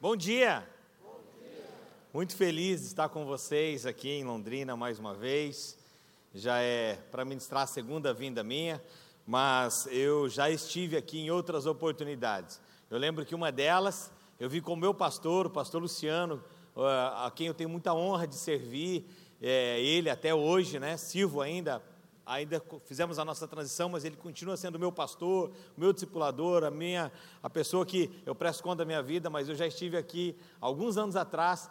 Bom dia. Muito feliz de estar com vocês aqui em Londrina mais uma vez. Já é para ministrar a segunda vinda minha, mas eu já estive aqui em outras oportunidades. Eu lembro que uma delas eu vi com o meu pastor, o pastor Luciano, a quem eu tenho muita honra de servir, é, ele até hoje, né? Sirvo ainda ainda fizemos a nossa transição, mas ele continua sendo meu pastor, meu discipulador, a minha a pessoa que eu presto conta da minha vida, mas eu já estive aqui alguns anos atrás,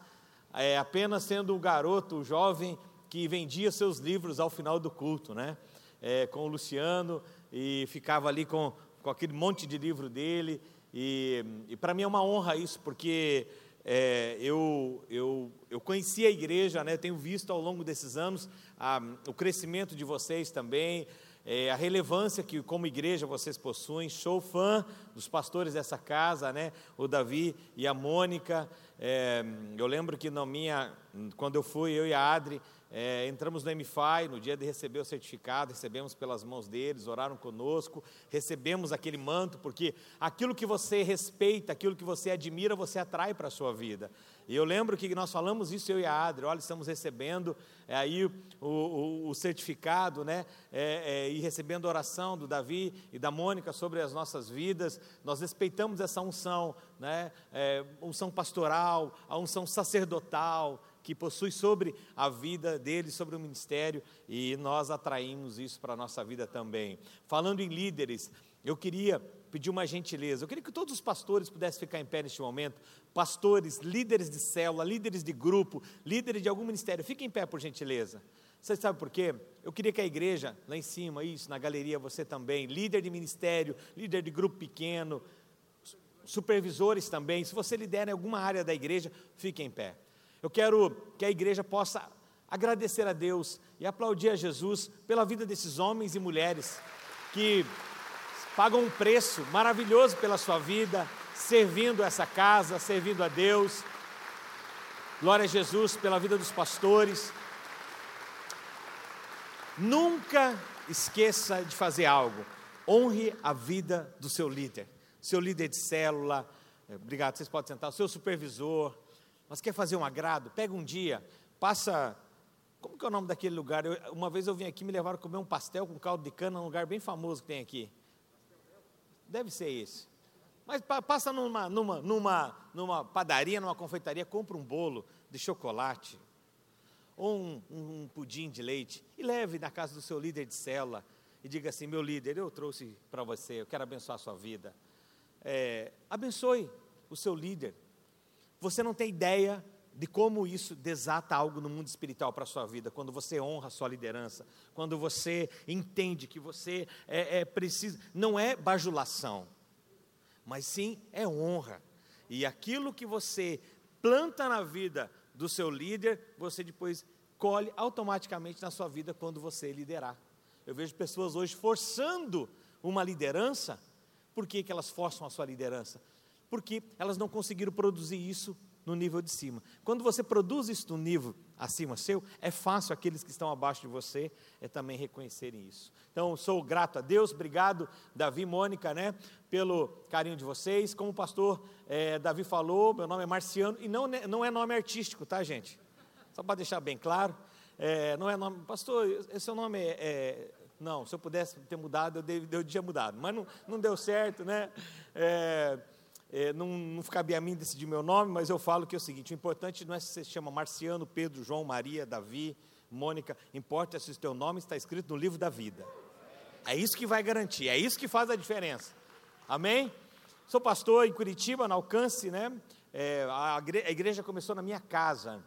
é, apenas sendo o garoto, o jovem que vendia seus livros ao final do culto, né? É, com o Luciano e ficava ali com, com aquele monte de livro dele e, e para mim é uma honra isso, porque é, eu, eu, eu conheci a igreja, né, tenho visto ao longo desses anos a, o crescimento de vocês também, é, a relevância que, como igreja, vocês possuem. Sou fã dos pastores dessa casa, né, o Davi e a Mônica. É, eu lembro que na minha, quando eu fui, eu e a Adri, é, entramos no MFI, no dia de receber o certificado, recebemos pelas mãos deles, oraram conosco, recebemos aquele manto, porque aquilo que você respeita, aquilo que você admira, você atrai para a sua vida. E eu lembro que nós falamos isso, eu e a Adri, olha, estamos recebendo é, aí o, o, o, certificado, né, é, é, e recebendo a oração do Davi e da Mônica sobre as nossas vidas, nós respeitamos essa unção, né, é, unção pastoral, a unção sacerdotal, que possui sobre a vida dele, sobre o ministério, e nós atraímos isso para a nossa vida também. Falando em líderes, eu queria pedir uma gentileza, eu queria que todos os pastores pudessem ficar em pé neste momento, pastores, líderes de célula, líderes de grupo, líderes de algum ministério, fiquem em pé por gentileza. Você sabe por quê? Eu queria que a igreja, lá em cima, isso, na galeria, você também, líder de ministério, líder de grupo pequeno, supervisores também, se você lidera em alguma área da igreja, fique em pé. Eu quero que a igreja possa agradecer a Deus e aplaudir a Jesus pela vida desses homens e mulheres que pagam um preço maravilhoso pela sua vida, servindo essa casa, servindo a Deus. Glória a Jesus pela vida dos pastores. Nunca esqueça de fazer algo. Honre a vida do seu líder, seu líder de célula. Obrigado, vocês podem sentar, o seu supervisor, mas quer fazer um agrado, pega um dia, passa. Como que é o nome daquele lugar? Eu, uma vez eu vim aqui me levaram a comer um pastel com caldo de cana, um lugar bem famoso que tem aqui. Deve ser esse. Mas passa numa, numa, numa, numa padaria, numa confeitaria, compra um bolo de chocolate, ou um, um, pudim de leite, e leve na casa do seu líder de célula, e diga assim: meu líder, eu trouxe para você, eu quero abençoar a sua vida. É, abençoe o seu líder, você não tem ideia de como isso desata algo no mundo espiritual para a sua vida, quando você honra a sua liderança, quando você entende que você é, é preciso, não é bajulação, mas sim é honra. E aquilo que você planta na vida do seu líder, você depois colhe automaticamente na sua vida quando você liderar. Eu vejo pessoas hoje forçando uma liderança, por que, que elas forçam a sua liderança? Porque elas não conseguiram produzir isso no nível de cima. Quando você produz isso no nível acima seu, é fácil aqueles que estão abaixo de você é também reconhecerem isso. Então, sou grato a Deus, obrigado, Davi e Mônica, né, pelo carinho de vocês. Como o pastor é, Davi falou, meu nome é Marciano, e não, não é nome artístico, tá, gente? Só para deixar bem claro, é, não é nome, pastor, seu nome é, é não, se eu pudesse ter mudado, eu, deve, eu mudado, mas não, não deu certo, né? É, é, não, não cabia a mim decidir meu nome, mas eu falo que é o seguinte: o importante não é se você chama Marciano, Pedro, João, Maria, Davi, Mônica, importa se o teu nome está escrito no livro da vida. É isso que vai garantir, é isso que faz a diferença. Amém? Sou pastor em Curitiba, na Alcance, né? É, a, igreja começou na minha casa.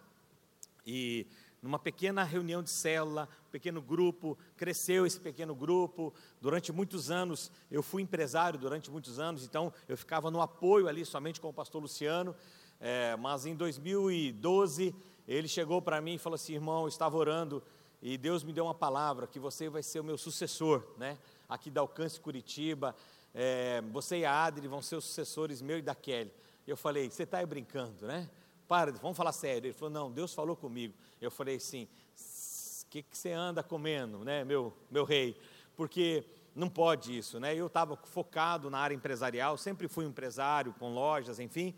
E numa pequena reunião de célula, pequeno grupo, cresceu esse pequeno grupo. Durante muitos anos, eu fui empresário durante muitos anos, então eu ficava no apoio ali somente com o pastor Luciano. É, mas em 2012, ele chegou para mim e falou assim: irmão, eu estava orando e Deus me deu uma palavra que você vai ser o meu sucessor, né? Aqui da Alcance Curitiba. É, você e a Adri vão ser os sucessores meu e da Kelly. Eu falei: você está brincando, né? Para, vamos falar sério. Ele falou: não, Deus falou comigo. Eu falei assim: o que, que você anda comendo, né, meu, meu rei? Porque não pode isso, né? Eu estava focado na área empresarial, sempre fui empresário, com lojas, enfim.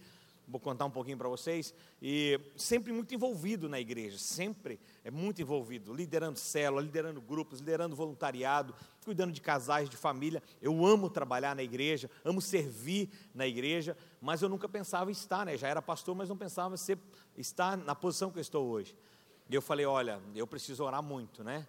Vou contar um pouquinho para vocês, e sempre muito envolvido na igreja, sempre é muito envolvido, liderando célula, liderando grupos, liderando voluntariado, cuidando de casais, de família. Eu amo trabalhar na igreja, amo servir na igreja, mas eu nunca pensava em estar, né? Já era pastor, mas não pensava ser, estar na posição que eu estou hoje. E eu falei, olha, eu preciso orar muito, né?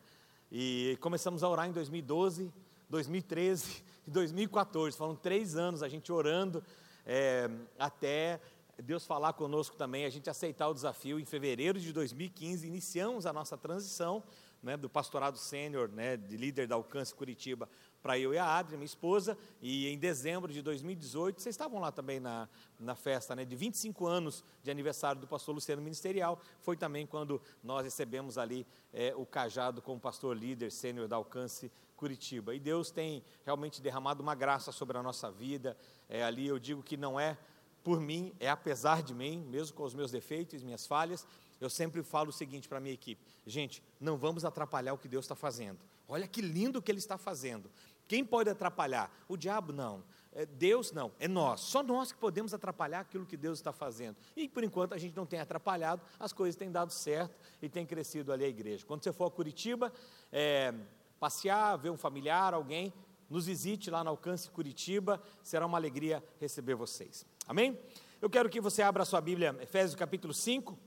E começamos a orar em 2012, 2013 e 2014. Foram três anos a gente orando é, até Deus falar conosco também, a gente aceitar o desafio. Em fevereiro de 2015, iniciamos a nossa transição né, do pastorado sênior, né, de líder da Alcance Curitiba, para eu e a Adri, minha esposa, e em dezembro de 2018, vocês estavam lá também na, na festa né, de 25 anos de aniversário do pastor Luciano Ministerial, foi também quando nós recebemos ali é, o cajado como pastor líder sênior da Alcance Curitiba. E Deus tem realmente derramado uma graça sobre a nossa vida, é, ali eu digo que não é por mim, é apesar de mim, mesmo com os meus defeitos, minhas falhas, eu sempre falo o seguinte para a minha equipe: gente, não vamos atrapalhar o que Deus está fazendo. Olha que lindo que Ele está fazendo. Quem pode atrapalhar? O diabo não. É Deus não, é nós. Só nós que podemos atrapalhar aquilo que Deus está fazendo. E por enquanto a gente não tem atrapalhado, as coisas têm dado certo e tem crescido ali a igreja. Quando você for a Curitiba, é, passear, ver um familiar, alguém, nos visite lá no Alcance Curitiba, será uma alegria receber vocês. Amém? Eu quero que você abra a sua Bíblia, Efésios capítulo 5.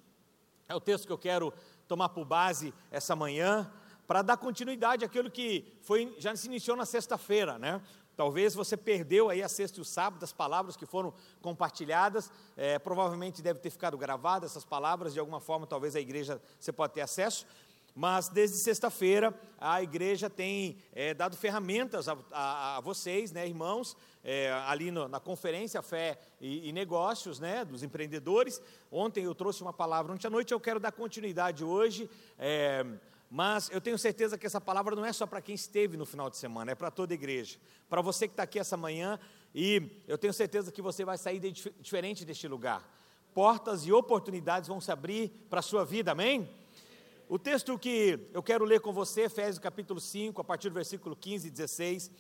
É o texto que eu quero tomar por base essa manhã, para dar continuidade àquilo que foi, já se iniciou na sexta-feira, né? Talvez você perdeu aí a sexta e o sábado, as palavras que foram compartilhadas, é, provavelmente deve ter ficado gravada essas palavras, de alguma forma, talvez a igreja você pode ter acesso, mas desde sexta-feira a igreja tem é, dado ferramentas a, a, a vocês, né, irmãos, é, ali no, na conferência Fé e, e, Negócios, né, dos empreendedores. Ontem eu trouxe uma palavra, ontem à noite eu quero dar continuidade hoje, é, mas eu tenho certeza que essa palavra não é só para quem esteve no final de semana, é para toda a igreja. Para você que está aqui essa manhã, e eu tenho certeza que você vai sair de, diferente deste lugar. Portas e oportunidades vão se abrir para a sua vida, amém? O texto que eu quero ler com você, Efésios capítulo 5, a partir do versículo 15 e 16,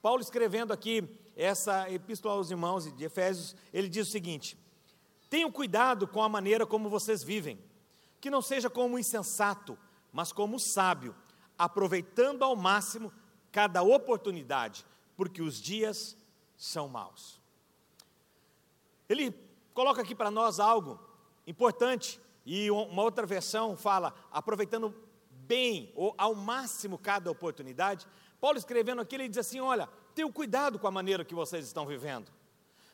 Paulo escrevendo aqui essa epístola aos irmãos de Efésios, ele diz o seguinte: Tenham cuidado com a maneira como vocês vivem, que não seja como insensato, mas como sábio, aproveitando ao máximo cada oportunidade, porque os dias são maus. Ele coloca aqui para nós algo importante, e uma outra versão fala, aproveitando bem ou ao máximo cada oportunidade, Paulo escrevendo aqui, ele diz assim: olha, tenha cuidado com a maneira que vocês estão vivendo.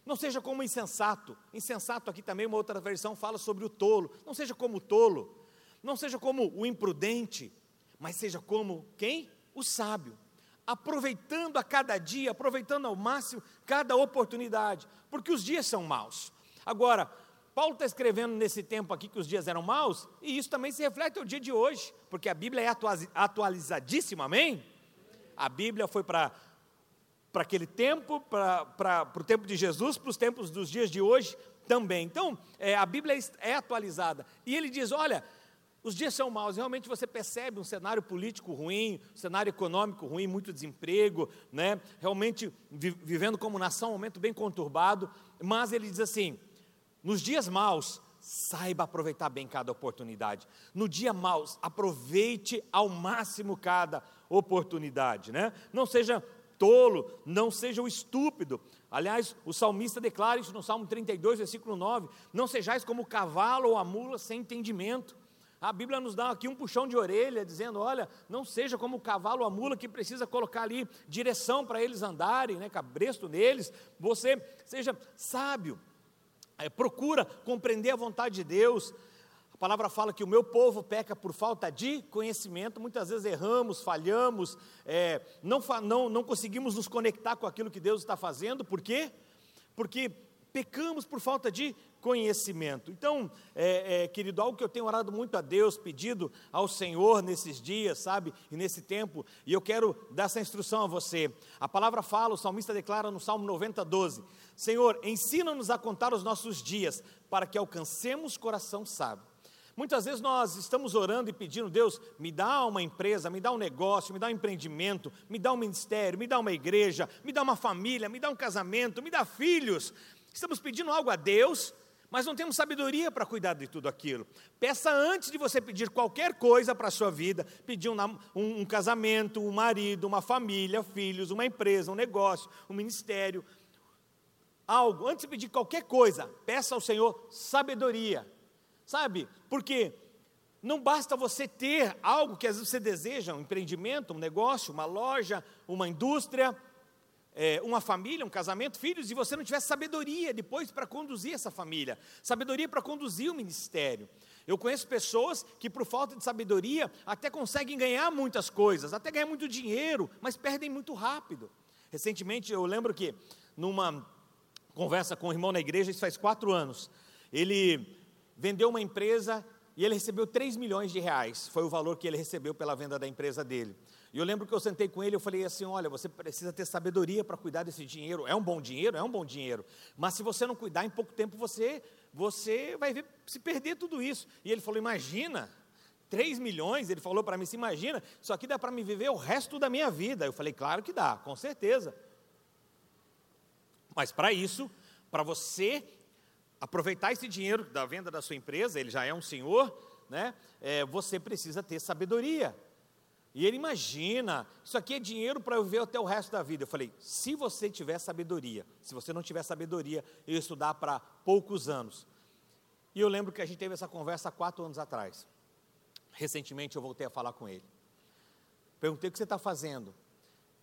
Não seja como insensato. Insensato aqui também, uma outra versão fala sobre o tolo. Não seja como o tolo. Não seja como o imprudente. Mas seja como quem? O sábio. Aproveitando a cada dia, aproveitando ao máximo cada oportunidade. Porque os dias são maus. Agora, Paulo está escrevendo nesse tempo aqui que os dias eram maus, e isso também se reflete ao dia de hoje, porque a Bíblia é atualizadíssima, amém? A Bíblia foi para para aquele tempo, para, o tempo de Jesus, para os tempos dos dias de hoje também. Então, é, a Bíblia é atualizada. E ele diz: olha, os dias são maus, realmente você percebe um cenário político ruim, um cenário econômico ruim, muito desemprego, né? realmente vi, vivendo como nação um momento bem conturbado, mas ele diz assim: nos dias maus, saiba aproveitar bem cada oportunidade. No dia maus, aproveite ao máximo cada oportunidade, né? Não seja tolo, não seja o estúpido. Aliás, o salmista declara isso no Salmo 32, versículo 9: Não sejais como o cavalo ou a mula sem entendimento. A Bíblia nos dá aqui um puxão de orelha, dizendo: olha, não seja como o cavalo ou a mula que precisa colocar ali direção para eles andarem, né, cabresto neles. Você seja sábio, é, procura compreender a vontade de Deus. Palavra fala que o meu povo peca por falta de conhecimento, muitas vezes erramos, falhamos, é, não, não, não conseguimos nos conectar com aquilo que Deus está fazendo, por quê? Porque pecamos por falta de conhecimento. Então, é, é, querido, algo que eu tenho orado muito a Deus, pedido ao Senhor nesses dias, sabe, e nesse tempo, e eu quero dar essa instrução a você. A palavra fala, o salmista declara no Salmo 90, 12: Senhor, ensina-nos a contar os nossos dias, para que alcancemos coração sábio. Muitas vezes nós estamos orando e pedindo, Deus, me dá uma empresa, me dá um negócio, me dá um empreendimento, me dá um ministério, me dá uma igreja, me dá uma família, me dá um casamento, me dá filhos. Estamos pedindo algo a Deus, mas não temos sabedoria para cuidar de tudo aquilo. Peça antes de você pedir qualquer coisa para a sua vida, pedir um, um, um, casamento, um marido, uma família, filhos, uma empresa, um negócio, um ministério, algo, antes de pedir qualquer coisa, peça ao Senhor sabedoria, sabe? Porque não basta você ter algo que às vezes você deseja, um empreendimento, um negócio, uma loja, uma indústria, é, uma família, um casamento, filhos, e você não tiver sabedoria depois para conduzir essa família, sabedoria para conduzir o ministério. Eu conheço pessoas que, por falta de sabedoria, até conseguem ganhar muitas coisas, até ganhar muito dinheiro, mas perdem muito rápido. Recentemente, eu lembro que, numa conversa com um irmão na igreja, isso faz quatro anos, ele vendeu uma empresa e ele recebeu 3 milhões de reais, foi o valor que ele recebeu pela venda da empresa dele. E eu lembro que eu sentei com ele, eu falei assim: olha, você precisa ter sabedoria para cuidar desse dinheiro. É um bom dinheiro? É um bom dinheiro. Mas se você não cuidar, em pouco tempo você, você vai ver, se perder tudo isso. E ele falou: imagina, 3 milhões, ele falou para mim, se imagina, isso aqui dá para me viver o resto da minha vida. Eu falei, claro que dá, com certeza. Mas para isso, para você aproveitar esse dinheiro da venda da sua empresa, ele já é um senhor, né? É, você precisa ter sabedoria. E ele imagina, isso aqui é dinheiro para eu viver até o resto da vida. Eu falei, se você tiver sabedoria, se você não tiver sabedoria, eu estudar para poucos anos. E eu lembro que a gente teve essa conversa há quatro anos atrás. Recentemente eu voltei a falar com ele. Perguntei o que você está fazendo.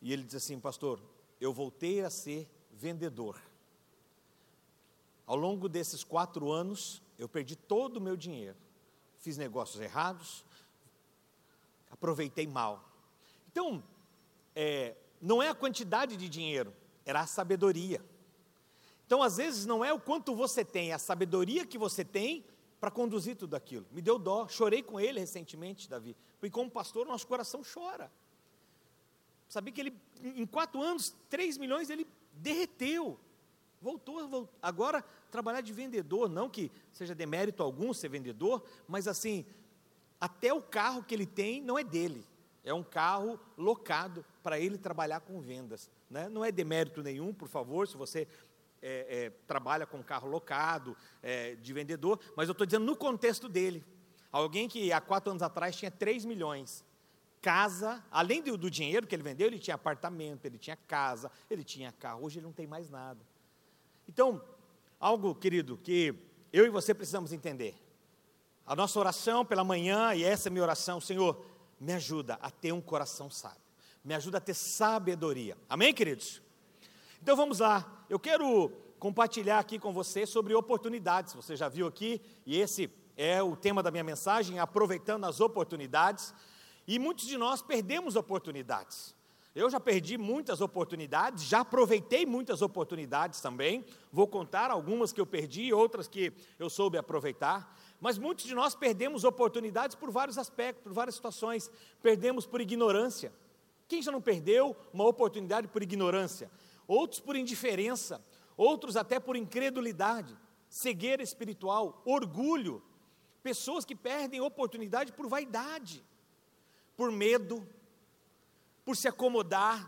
E ele disse assim, pastor, eu voltei a ser vendedor. Ao longo desses quatro anos, eu perdi todo o meu dinheiro. Fiz negócios errados, aproveitei mal. Então, é, não é a quantidade de dinheiro, era a sabedoria. Então, às vezes, não é o quanto você tem, é a sabedoria que você tem para conduzir tudo aquilo. Me deu dó, chorei com ele recentemente, Davi, porque como pastor, nosso coração chora. Sabia que ele, em quatro anos, três milhões, ele derreteu. Voltou, voltou, agora trabalhar de vendedor, não que seja demérito algum ser vendedor, mas assim, até o carro que ele tem não é dele, é um carro locado para ele trabalhar com vendas. Né? Não é demérito nenhum, por favor, se você é, é, trabalha com carro locado, é, de vendedor, mas eu estou dizendo no contexto dele. Alguém que há quatro anos atrás tinha 3 milhões, casa, além do, do dinheiro que ele vendeu, ele tinha apartamento, ele tinha casa, ele tinha carro, hoje ele não tem mais nada. Então, algo, querido, que eu e você precisamos entender. A nossa oração pela manhã, e essa é a minha oração, Senhor, me ajuda a ter um coração sábio, me ajuda a ter sabedoria. Amém, queridos? Então vamos lá, eu quero compartilhar aqui com você sobre oportunidades. Você já viu aqui, e esse é o tema da minha mensagem, aproveitando as oportunidades. E muitos de nós perdemos oportunidades. Eu já perdi muitas oportunidades, já aproveitei muitas oportunidades também. Vou contar algumas que eu perdi, outras que eu soube aproveitar. Mas muitos de nós perdemos oportunidades por vários aspectos, por várias situações. Perdemos por ignorância. Quem já não perdeu uma oportunidade por ignorância? Outros por indiferença, outros até por incredulidade, cegueira espiritual, orgulho. Pessoas que perdem oportunidade por vaidade, por medo, por se acomodar,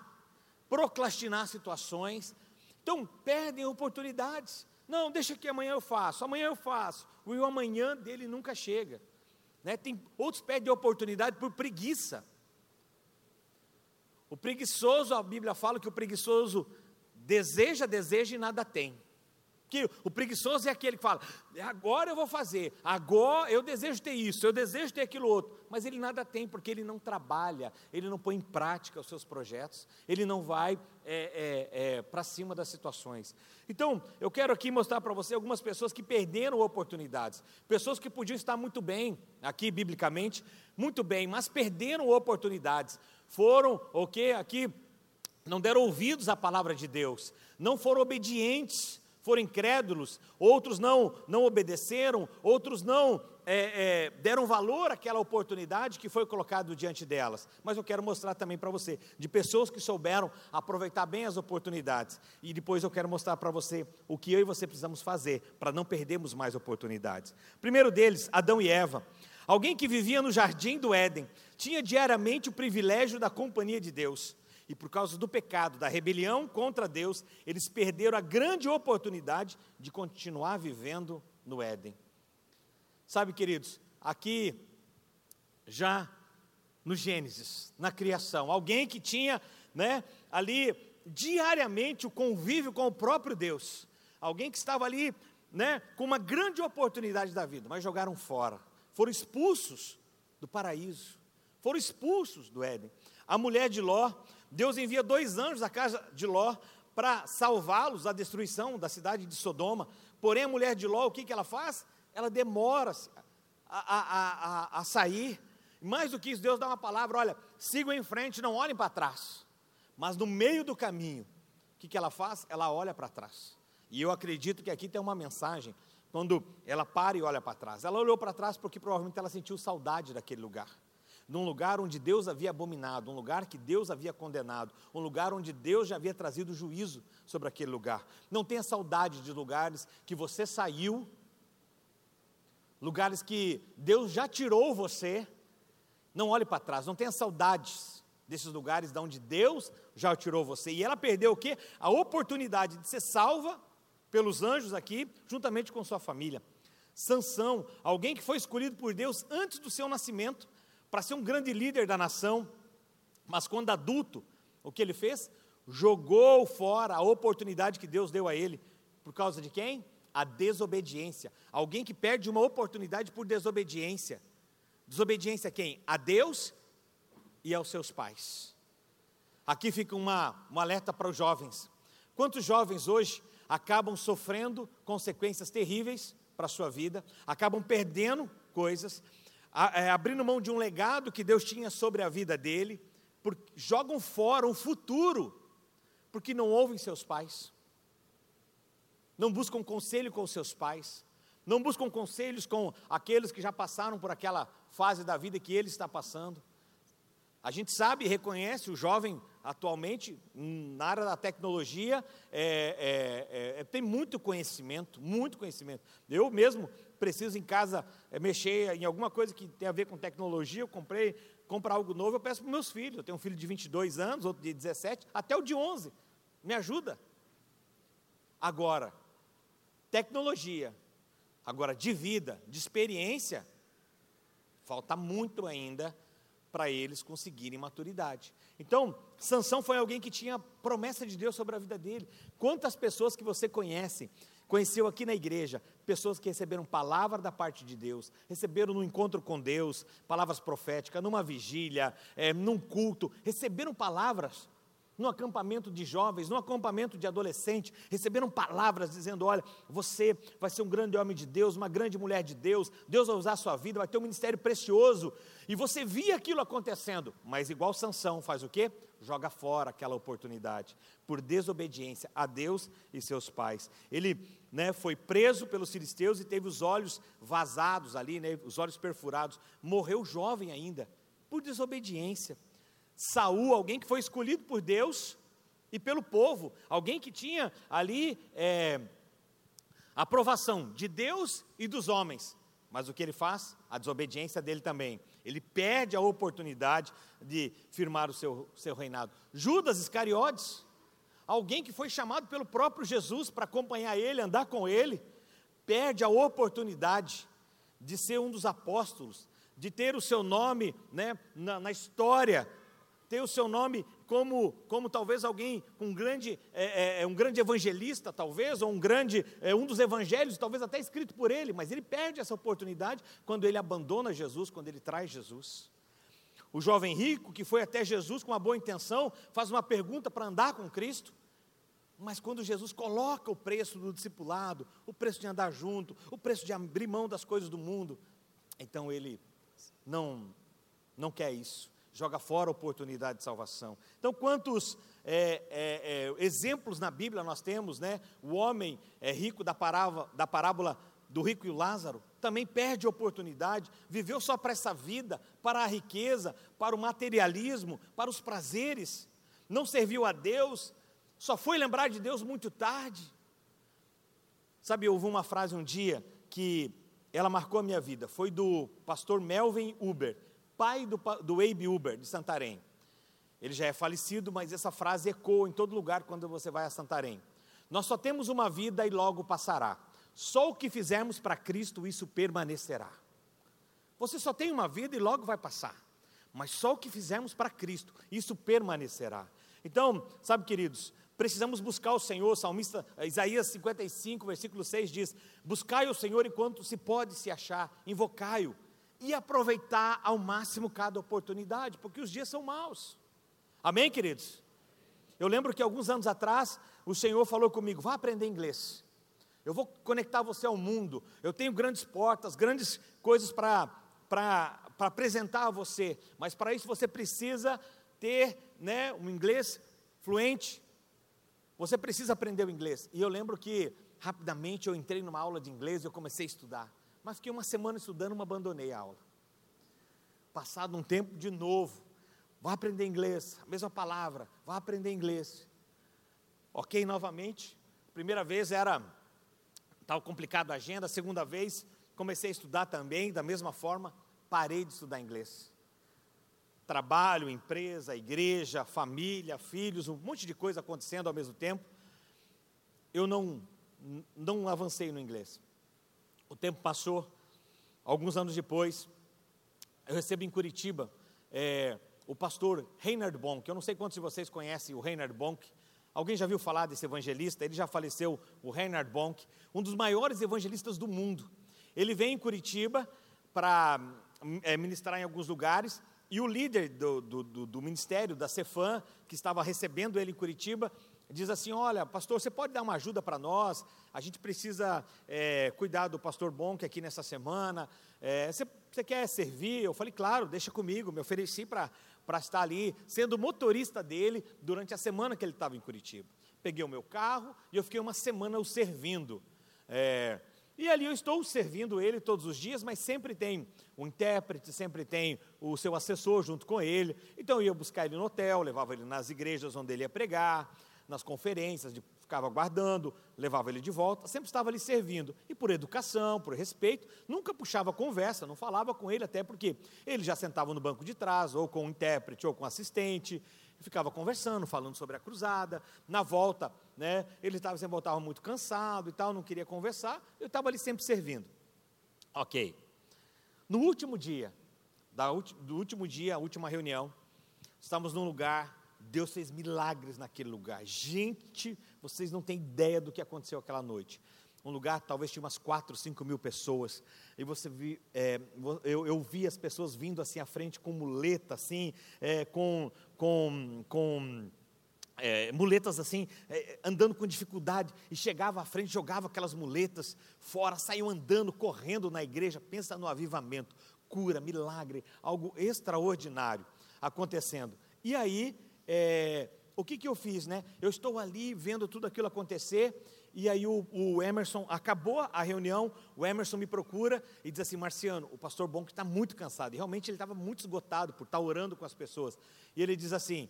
procrastinar situações. Então, perdem oportunidades. Não, deixa que amanhã eu faço, amanhã eu faço. O amanhã dele nunca chega. Né? Tem, outros perdem oportunidade por preguiça. O preguiçoso, a Bíblia fala que o preguiçoso deseja, deseja e nada tem. Que o preguiçoso é aquele que fala: agora eu vou fazer, agora eu desejo ter isso, eu desejo ter aquilo outro, mas ele nada tem porque ele não trabalha, ele não põe em prática os seus projetos, ele não vai é, é, é, para cima das situações. Então, eu quero aqui mostrar para você algumas pessoas que perderam oportunidades, pessoas que podiam estar muito bem, aqui biblicamente, muito bem, mas perderam oportunidades, foram, o que aqui, não deram ouvidos à palavra de Deus, não foram obedientes foram incrédulos, outros não, não obedeceram, outros não é, é, deram valor àquela oportunidade que foi colocado diante delas. Mas eu quero mostrar também para você, de pessoas que souberam aproveitar bem as oportunidades. E depois eu quero mostrar para você o que eu e você precisamos fazer para não perdermos mais oportunidades. Primeiro deles, Adão e Eva. Alguém que vivia no jardim do Éden, tinha diariamente o privilégio da companhia de Deus e por causa do pecado, da rebelião contra Deus, eles perderam a grande oportunidade de continuar vivendo no Éden. Sabe, queridos, aqui já no Gênesis, na criação, alguém que tinha, né, ali diariamente o convívio com o próprio Deus, alguém que estava ali, né, com uma grande oportunidade da vida, mas jogaram fora, foram expulsos do paraíso, foram expulsos do Éden. A mulher de Ló, Deus envia dois anjos à casa de Ló para salvá-los da destruição da cidade de Sodoma. Porém, a mulher de Ló, o que, que ela faz? Ela demora a, a, a, a sair. Mais do que isso, Deus dá uma palavra: olha, sigam em frente, não olhem para trás. Mas no meio do caminho, o que, que ela faz? Ela olha para trás. E eu acredito que aqui tem uma mensagem, quando ela para e olha para trás. Ela olhou para trás porque provavelmente ela sentiu saudade daquele lugar num lugar onde Deus havia abominado, um lugar que Deus havia condenado, um lugar onde Deus já havia trazido juízo sobre aquele lugar. Não tenha saudade de lugares que você saiu, lugares que Deus já tirou você. Não olhe para trás, não tenha saudades desses lugares de onde Deus já tirou você. E ela perdeu o quê? A oportunidade de ser salva pelos anjos aqui, juntamente com sua família. Sansão, alguém que foi escolhido por Deus antes do seu nascimento, para ser um grande líder da nação, mas quando adulto, o que ele fez? Jogou fora a oportunidade que Deus deu a ele. Por causa de quem? A desobediência. Alguém que perde uma oportunidade por desobediência. Desobediência a quem? A Deus e aos seus pais. Aqui fica uma, um alerta para os jovens. Quantos jovens hoje acabam sofrendo consequências terríveis para a sua vida, acabam perdendo coisas, abrindo mão de um legado que Deus tinha sobre a vida dele, jogam fora um futuro, porque não ouvem seus pais, não buscam conselho com seus pais, não buscam conselhos com aqueles que já passaram por aquela fase da vida que ele está passando. A gente sabe e reconhece o jovem atualmente, na área da tecnologia, é, é, é, tem muito conhecimento, muito conhecimento. Eu mesmo preciso em casa é, mexer em alguma coisa que tem a ver com tecnologia, eu comprei, comprar algo novo, eu peço para meus filhos. Eu tenho um filho de 22 anos, outro de 17, até o de 11. Me ajuda. Agora, tecnologia, agora de vida, de experiência, falta muito ainda para eles conseguirem maturidade. Então, Sansão foi alguém que tinha promessa de Deus sobre a vida dele. Quantas pessoas que você conhece conheceu aqui na igreja pessoas que receberam palavra da parte de Deus, receberam no encontro com Deus, palavras proféticas, numa vigília, é, num culto, receberam palavras no acampamento de jovens, no acampamento de adolescentes, receberam palavras dizendo: olha, você vai ser um grande homem de Deus, uma grande mulher de Deus, Deus vai usar a sua vida, vai ter um ministério precioso. E você via aquilo acontecendo, mas igual Sansão faz o quê? Joga fora aquela oportunidade, por desobediência a Deus e seus pais. Ele né, foi preso pelos filisteus e teve os olhos vazados ali, né, os olhos perfurados. Morreu jovem ainda, por desobediência. Saul, alguém que foi escolhido por Deus e pelo povo, alguém que tinha ali é, aprovação de Deus e dos homens. Mas o que ele faz? A desobediência dele também. Ele perde a oportunidade de firmar o seu, seu reinado. Judas Iscariotes, alguém que foi chamado pelo próprio Jesus para acompanhar ele, andar com ele, perde a oportunidade de ser um dos apóstolos, de ter o seu nome né, na, na história ter o seu nome como, como talvez alguém, um grande, é, é, é, um grande evangelista, talvez, ou um grande, é, um dos evangelhos, talvez até escrito por ele, mas ele perde essa oportunidade quando ele abandona Jesus, quando ele traz Jesus. O jovem rico que foi até Jesus com uma boa intenção, faz uma pergunta para andar com Cristo, mas quando Jesus coloca o preço do discipulado, o preço de andar junto, o preço de abrir mão das coisas do mundo, então ele não, não quer isso joga fora a oportunidade de salvação. Então, quantos é, é, é, exemplos na Bíblia nós temos, né? O homem é, rico da parábola, da parábola do rico e Lázaro também perde oportunidade, viveu só para essa vida, para a riqueza, para o materialismo, para os prazeres, não serviu a Deus, só foi lembrar de Deus muito tarde. Sabe, eu ouvi uma frase um dia que ela marcou a minha vida, foi do pastor Melvin Uber pai do, do Abe Uber, de Santarém. Ele já é falecido, mas essa frase ecoa em todo lugar quando você vai a Santarém. Nós só temos uma vida e logo passará. Só o que fizermos para Cristo, isso permanecerá. Você só tem uma vida e logo vai passar. Mas só o que fizermos para Cristo, isso permanecerá. Então, sabe, queridos, precisamos buscar o Senhor. Salmista Isaías 55, versículo 6 diz: Buscai o Senhor enquanto se pode se achar, invocai-o e aproveitar ao máximo cada oportunidade, porque os dias são maus. Amém, queridos? Eu lembro que alguns anos atrás o Senhor falou comigo: vá aprender inglês. Eu vou conectar você ao mundo. Eu tenho grandes portas, grandes coisas para apresentar a você, mas para isso você precisa ter né, um inglês fluente. Você precisa aprender o inglês. E eu lembro que rapidamente eu entrei numa aula de inglês e eu comecei a estudar. Mas fiquei uma semana estudando, mas abandonei a aula. Passado um tempo de novo, vá aprender inglês, a mesma palavra, vá aprender inglês. Ok, novamente. Primeira vez era, estava complicado a agenda, segunda vez comecei a estudar também, da mesma forma, parei de estudar inglês. Trabalho, empresa, igreja, família, filhos, um monte de coisa acontecendo ao mesmo tempo. Eu não, não avancei no inglês. O tempo passou, alguns anos depois, eu recebo em Curitiba é, o pastor Reinhard Bonk. Eu não sei quantos de vocês conhecem o Reinhard Bonk. Alguém já viu falar desse evangelista? Ele já faleceu, o Reinhard Bonk, um dos maiores evangelistas do mundo. Ele vem em Curitiba para é, ministrar em alguns lugares, e o líder do, do, do, do ministério, da Cefam, que estava recebendo ele em Curitiba, diz assim: Olha, pastor, você pode dar uma ajuda para nós? A gente precisa é, cuidar do pastor Bonk aqui nessa semana. É, você, você, quer servir? Eu falei, claro, deixa comigo. Me ofereci para estar ali, sendo motorista dele durante a semana que ele estava em Curitiba. Peguei o meu carro e eu fiquei uma semana o servindo. É, e ali eu estou servindo ele todos os dias, mas sempre tem um intérprete, sempre tem o seu assessor junto com ele. Então eu ia buscar ele no hotel, levava ele nas igrejas onde ele ia pregar nas conferências, de, ficava guardando, levava ele de volta, sempre estava ali servindo. E por educação, por respeito, nunca puxava conversa, não falava com ele, até porque ele já sentava no banco de trás, ou com o intérprete, ou com o assistente, ficava conversando, falando sobre a cruzada. Na volta, né, ele estava sempre voltava muito cansado e tal, não queria conversar, eu estava ali sempre servindo. Ok. No último dia, da, do último dia, a última reunião, estamos num lugar Deus fez milagres naquele lugar. Gente, vocês não têm ideia do que aconteceu aquela noite. Um lugar, talvez tinha umas 4, 5 mil pessoas. E você vi, é, eu, eu, vi as pessoas vindo assim à frente com muleta, assim, é, com, com, com é, muletas assim, é, andando com dificuldade, e chegava à frente, jogava aquelas muletas fora, saiam andando, correndo na igreja. Pensa no avivamento, cura, milagre, algo extraordinário acontecendo. E aí é, o que, que eu fiz, né? Eu estou ali vendo tudo aquilo acontecer, e aí o, o, Emerson, acabou a reunião, o Emerson me procura e diz assim, Marciano, o pastor Bonk está muito cansado, e realmente ele estava muito esgotado por estar tá orando com as pessoas, e ele diz assim,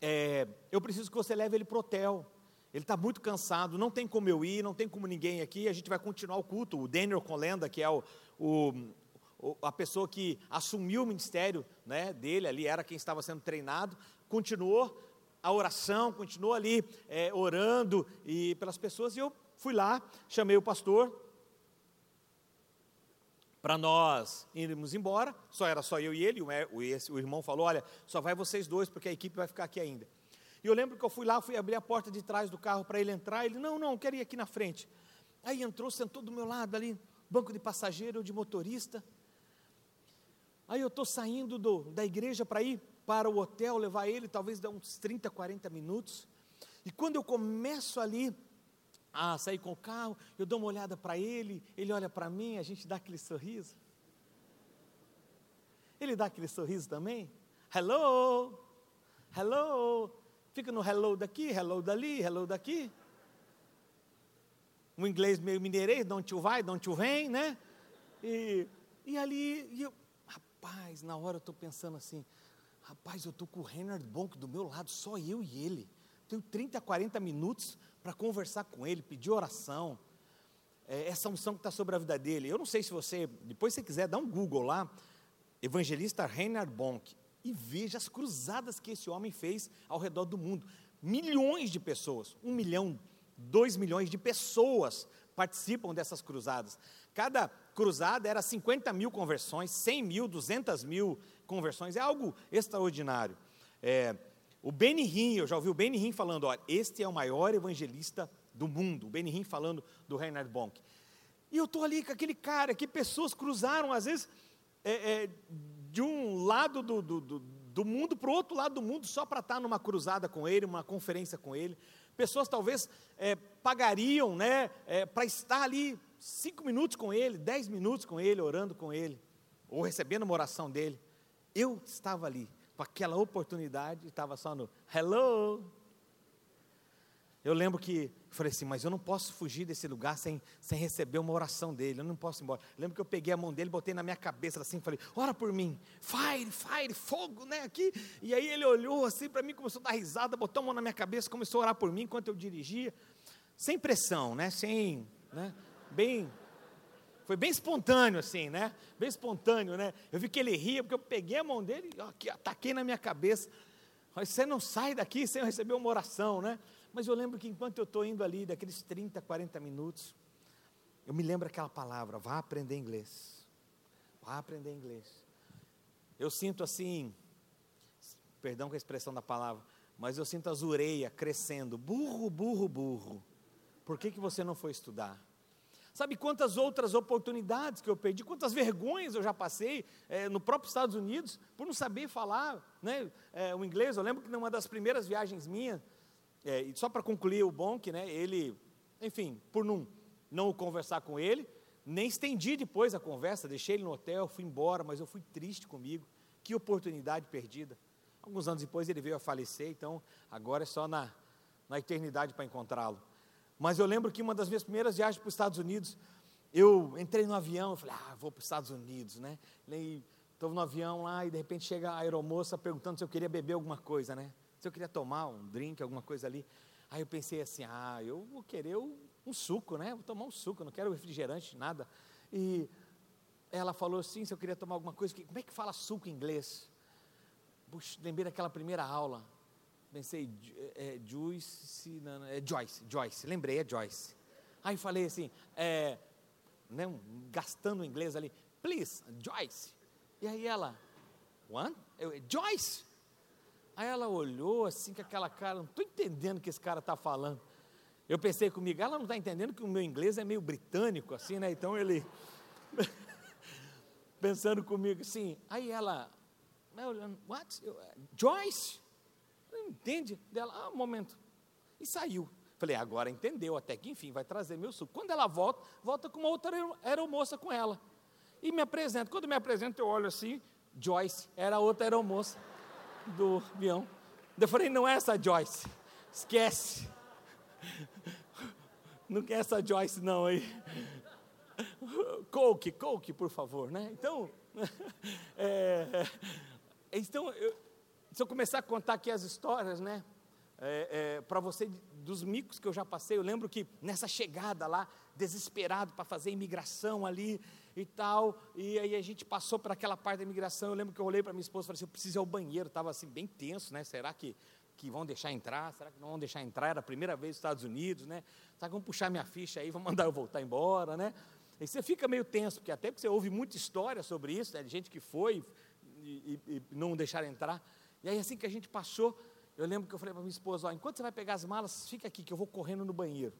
é, eu preciso que você leve ele para o hotel, ele está muito cansado, não tem como eu ir, não tem como ninguém aqui, a gente vai continuar o culto, o Daniel Colenda, que é o, o a pessoa que assumiu o ministério né, dele ali, era quem estava sendo treinado, continuou a oração, continuou ali é, orando e pelas pessoas, e eu fui lá, chamei o pastor para nós irmos embora, só era só eu e ele, o, irmão falou, olha, só vai vocês dois, porque a equipe vai ficar aqui ainda. E eu lembro que eu fui lá, fui abrir a porta de trás do carro para ele entrar, ele, não, não, quero ir aqui na frente. Aí entrou, sentou do meu lado ali, banco de passageiro, eu de motorista. Aí eu estou saindo do, da igreja para ir para o hotel, levar ele, talvez dá uns 30, 40 minutos. E quando eu começo ali a sair com o carro, eu dou uma olhada para ele, ele olha para mim, a gente dá aquele sorriso. Ele dá aquele sorriso também? Hello! Hello! Fica no hello daqui, hello dali, hello daqui. Um inglês meio mineirês, don't you vai, don't you vem, né? E, e ali, e eu, rapaz, na hora eu estou pensando assim, Rapaz, eu estou com o Reinhard Bonk do meu lado, só eu e ele. Tenho 30, 40 minutos para conversar com ele, pedir oração. É, essa unção que está sobre a vida dele. Eu não sei se você, depois se quiser, dá um Google lá, evangelista Reinhard Bonk, e veja as cruzadas que esse homem fez ao redor do mundo. Milhões de pessoas, um milhão, dois milhões de pessoas participam dessas cruzadas. Cada cruzada era 50 mil conversões, 100 mil, 200 mil conversões, é algo extraordinário. É, o Benny Hinn, eu já ouvi o Benny Hinn falando, olha, este é o maior evangelista do mundo, o Benny Hinn falando do Reinhard Bonk. E eu estou ali com aquele cara, que pessoas cruzaram, às vezes, é, é, de um lado do, do, do, do mundo para o outro lado do mundo, só para estar numa cruzada com ele, uma conferência com ele. Pessoas talvez é, pagariam né, é, para estar ali cinco minutos com ele, dez minutos com ele, orando com ele, ou recebendo uma oração dele. Eu estava ali, com aquela oportunidade, estava só no hello, eu lembro que falei assim, mas eu não posso fugir desse lugar sem, sem receber uma oração dele, eu não posso ir embora. Eu lembro que eu peguei a mão dele, botei na minha cabeça assim, falei, ora por mim, fire, fire, fogo, né, aqui. E aí ele olhou assim para mim, começou a dar risada, botou a mão na minha cabeça, começou a orar por mim enquanto eu dirigia, sem pressão, né, sem, né, bem, foi bem espontâneo assim, né, bem espontâneo, né. Eu vi que ele ria, porque eu peguei a mão dele, ó, aqui, ataquei na minha cabeça. Mas você não sai daqui sem receber uma oração, né? Mas eu lembro que enquanto eu estou indo ali, daqueles 30, 40 minutos, eu me lembro aquela palavra, vá aprender inglês. Vá aprender inglês. Eu sinto assim, perdão com a expressão da palavra, mas eu sinto as ureias crescendo, burro, burro, burro. Por que, que você não foi estudar? Sabe quantas outras oportunidades que eu perdi, quantas vergonhas eu já passei é, no próprio Estados Unidos por não saber falar né, é, o inglês. Eu lembro que numa das primeiras viagens minhas, é, e só para concluir o que, né, ele, enfim, por não, não conversar com ele, nem estendi depois a conversa, deixei ele no hotel, fui embora, mas eu fui triste comigo. Que oportunidade perdida. Alguns anos depois ele veio a falecer, então agora é só na, na eternidade para encontrá-lo. Mas eu lembro que uma das minhas primeiras viagens para os Estados Unidos, eu entrei no avião, eu falei, ah, vou para os Estados Unidos, né? Estou no avião lá e de repente chega a aeromoça perguntando se eu queria beber alguma coisa, né? se eu queria tomar um drink, alguma coisa ali. Aí eu pensei assim, ah, eu vou querer um suco, né? Vou tomar um suco, não quero refrigerante, nada. E ela falou assim, se eu queria tomar alguma coisa, como é que fala suco em inglês? Puxa, lembrei daquela primeira aula. Pensei, é, é Joyce, não, é Joyce, Joyce, lembrei, é Joyce. Aí falei assim, é, né, gastando o inglês ali, please, Joyce. E aí ela, what? Eu, Joyce. Aí ela olhou assim com aquela cara, não estou entendendo o que esse cara está falando. Eu pensei comigo, ela não está entendendo que o meu inglês é meio britânico, assim, né? Então ele. pensando comigo assim. Aí ela. Olhando, what? Eu, Joyce? Entende? Dela, ah, um momento. E saiu. Falei, agora entendeu, até que enfim vai trazer meu suco. Quando ela volta, volta com uma outra aeromoça com ela. E me apresenta. Quando me apresenta, eu olho assim, Joyce, era outra aeromoça do avião. Eu falei, não é essa Joyce, esquece. Não quer essa Joyce não aí. Coke, Coke, por favor, né? Então, é, então eu, se eu começar a contar aqui as histórias, né? É, é, para você dos micos que eu já passei, eu lembro que nessa chegada lá, desesperado para fazer imigração ali, e tal. E aí a gente passou por aquela parte da imigração. Eu lembro que eu olhei para minha esposa e falei assim: eu preciso ir ao banheiro. Estava assim, bem tenso, né? Será que, que vão deixar entrar? Será que não vão deixar entrar? Era a primeira vez nos Estados Unidos, né? Será que vão puxar minha ficha aí, vão mandar eu voltar embora, né? E você fica meio tenso, porque até porque você ouve muita história sobre isso, né, de gente que foi e, e, e não deixaram entrar. E aí, assim que a gente passou, eu lembro que eu falei para minha esposa: ó, enquanto você vai pegar as malas, fica aqui que eu vou correndo no banheiro.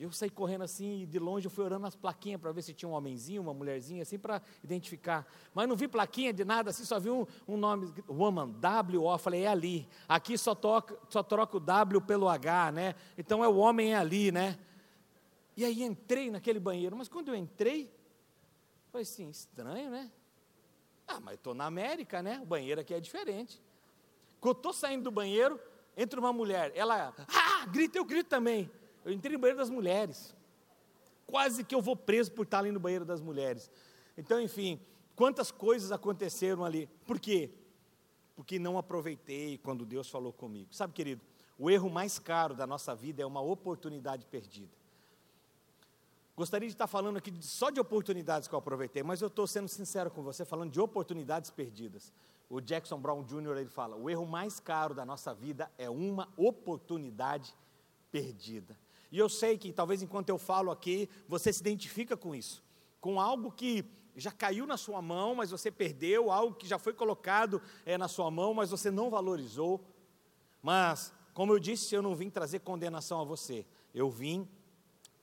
E eu saí correndo assim, e de longe eu fui orando nas plaquinhas para ver se tinha um homenzinho, uma mulherzinha, assim, para identificar. Mas não vi plaquinha de nada, assim, só vi um, um nome, woman, W-O, falei, é ali. Aqui só, toca, só troca o W pelo H, né? Então é o homem é ali, né? E aí entrei naquele banheiro, mas quando eu entrei, falei assim, estranho, né? Ah, mas estou na América, né? O banheiro aqui é diferente. Quando eu estou saindo do banheiro, entra uma mulher, ela, ah, grita, eu grito também. Eu entrei no banheiro das mulheres. Quase que eu vou preso por estar ali no banheiro das mulheres. Então, enfim, quantas coisas aconteceram ali. Por quê? Porque não aproveitei quando Deus falou comigo. Sabe, querido, o erro mais caro da nossa vida é uma oportunidade perdida. Gostaria de estar falando aqui só de oportunidades que eu aproveitei, mas eu estou sendo sincero com você, falando de oportunidades perdidas. O Jackson Brown Jr. ele fala: o erro mais caro da nossa vida é uma oportunidade perdida. E eu sei que talvez enquanto eu falo aqui, você se identifica com isso, com algo que já caiu na sua mão, mas você perdeu, algo que já foi colocado é, na sua mão, mas você não valorizou. Mas, como eu disse, eu não vim trazer condenação a você, eu vim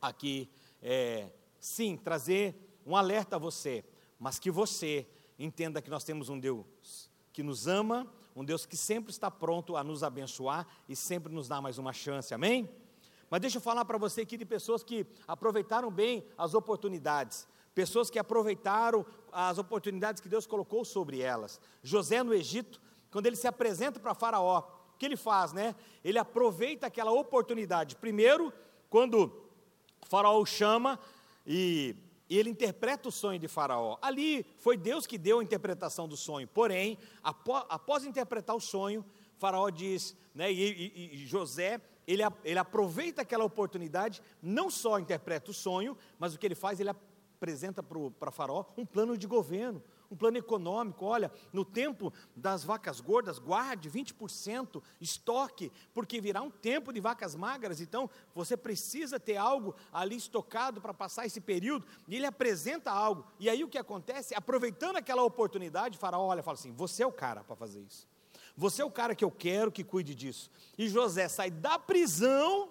aqui, é, sim, trazer um alerta a você, mas que você entenda que nós temos um Deus que nos ama, um Deus que sempre está pronto a nos abençoar e sempre nos dá mais uma chance, amém? Mas deixa eu falar para você aqui de pessoas que aproveitaram bem as oportunidades, pessoas que aproveitaram as oportunidades que Deus colocou sobre elas. José no Egito, quando ele se apresenta para Faraó, o que ele faz, né? Ele aproveita aquela oportunidade. Primeiro, quando Faraó o chama e, e ele interpreta o sonho de Faraó. Ali foi Deus que deu a interpretação do sonho. Porém, após, após interpretar o sonho, Faraó diz, né? E, e, e José ele, ele aproveita aquela oportunidade, não só interpreta o sonho, mas o que ele faz, ele apresenta para Faraó um plano de governo, um plano econômico. Olha, no tempo das vacas gordas, guarde 20% estoque, porque virá um tempo de vacas magras, então você precisa ter algo ali estocado para passar esse período. E ele apresenta algo. E aí o que acontece? Aproveitando aquela oportunidade, Faraó olha fala assim: Você é o cara para fazer isso. Você é o cara que eu quero que cuide disso. E José sai da prisão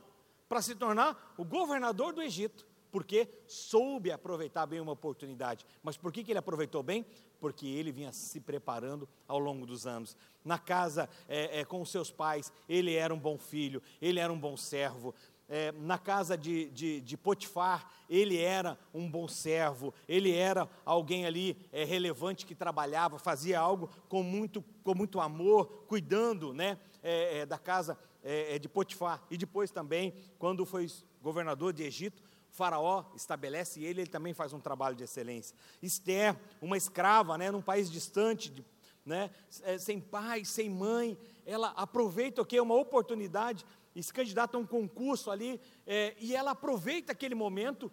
para se tornar o governador do Egito porque soube aproveitar bem uma oportunidade. Mas por que, que ele aproveitou bem? Porque ele vinha se preparando ao longo dos anos. Na casa é, é, com os seus pais, ele era um bom filho, ele era um bom servo. É, na casa de, de, de, Potifar, ele era um bom servo, ele era alguém ali é, relevante que trabalhava, fazia algo com muito, com muito amor, cuidando né, é, é da casa é, é, de Potifar. E depois também, quando foi governador de Egito, Faraó estabelece ele, ele também faz um trabalho de excelência. Esther, uma escrava, né, num país distante, de, né, é, sem pai, sem mãe, ela aproveita o que uma oportunidade e se candidata a um concurso ali, é, e ela aproveita aquele momento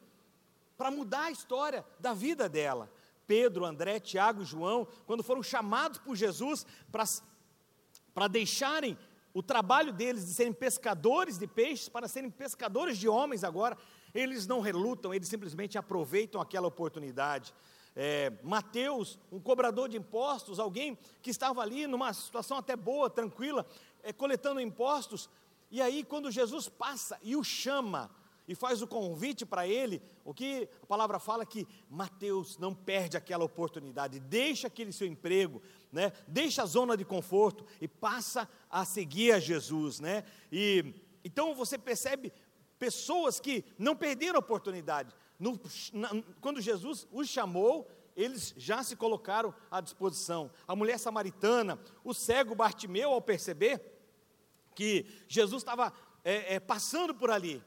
para mudar a história da vida dela. Pedro, André, Tiago e João, quando foram chamados por Jesus para deixarem o trabalho deles de serem pescadores de peixes para serem pescadores de homens agora, eles não relutam, eles simplesmente aproveitam aquela oportunidade. É, Mateus, um cobrador de impostos, alguém que estava ali numa situação até boa, tranquila, é, coletando impostos, e aí quando Jesus passa e o chama, e faz o convite para ele, o que a palavra fala que Mateus não perde aquela oportunidade, deixa aquele seu emprego, né? Deixa a zona de conforto e passa a seguir a Jesus, né? E então você percebe pessoas que não perderam a oportunidade. No, na, quando Jesus os chamou, eles já se colocaram à disposição. A mulher samaritana, o cego Bartimeu, ao perceber que Jesus estava é, é, passando por ali,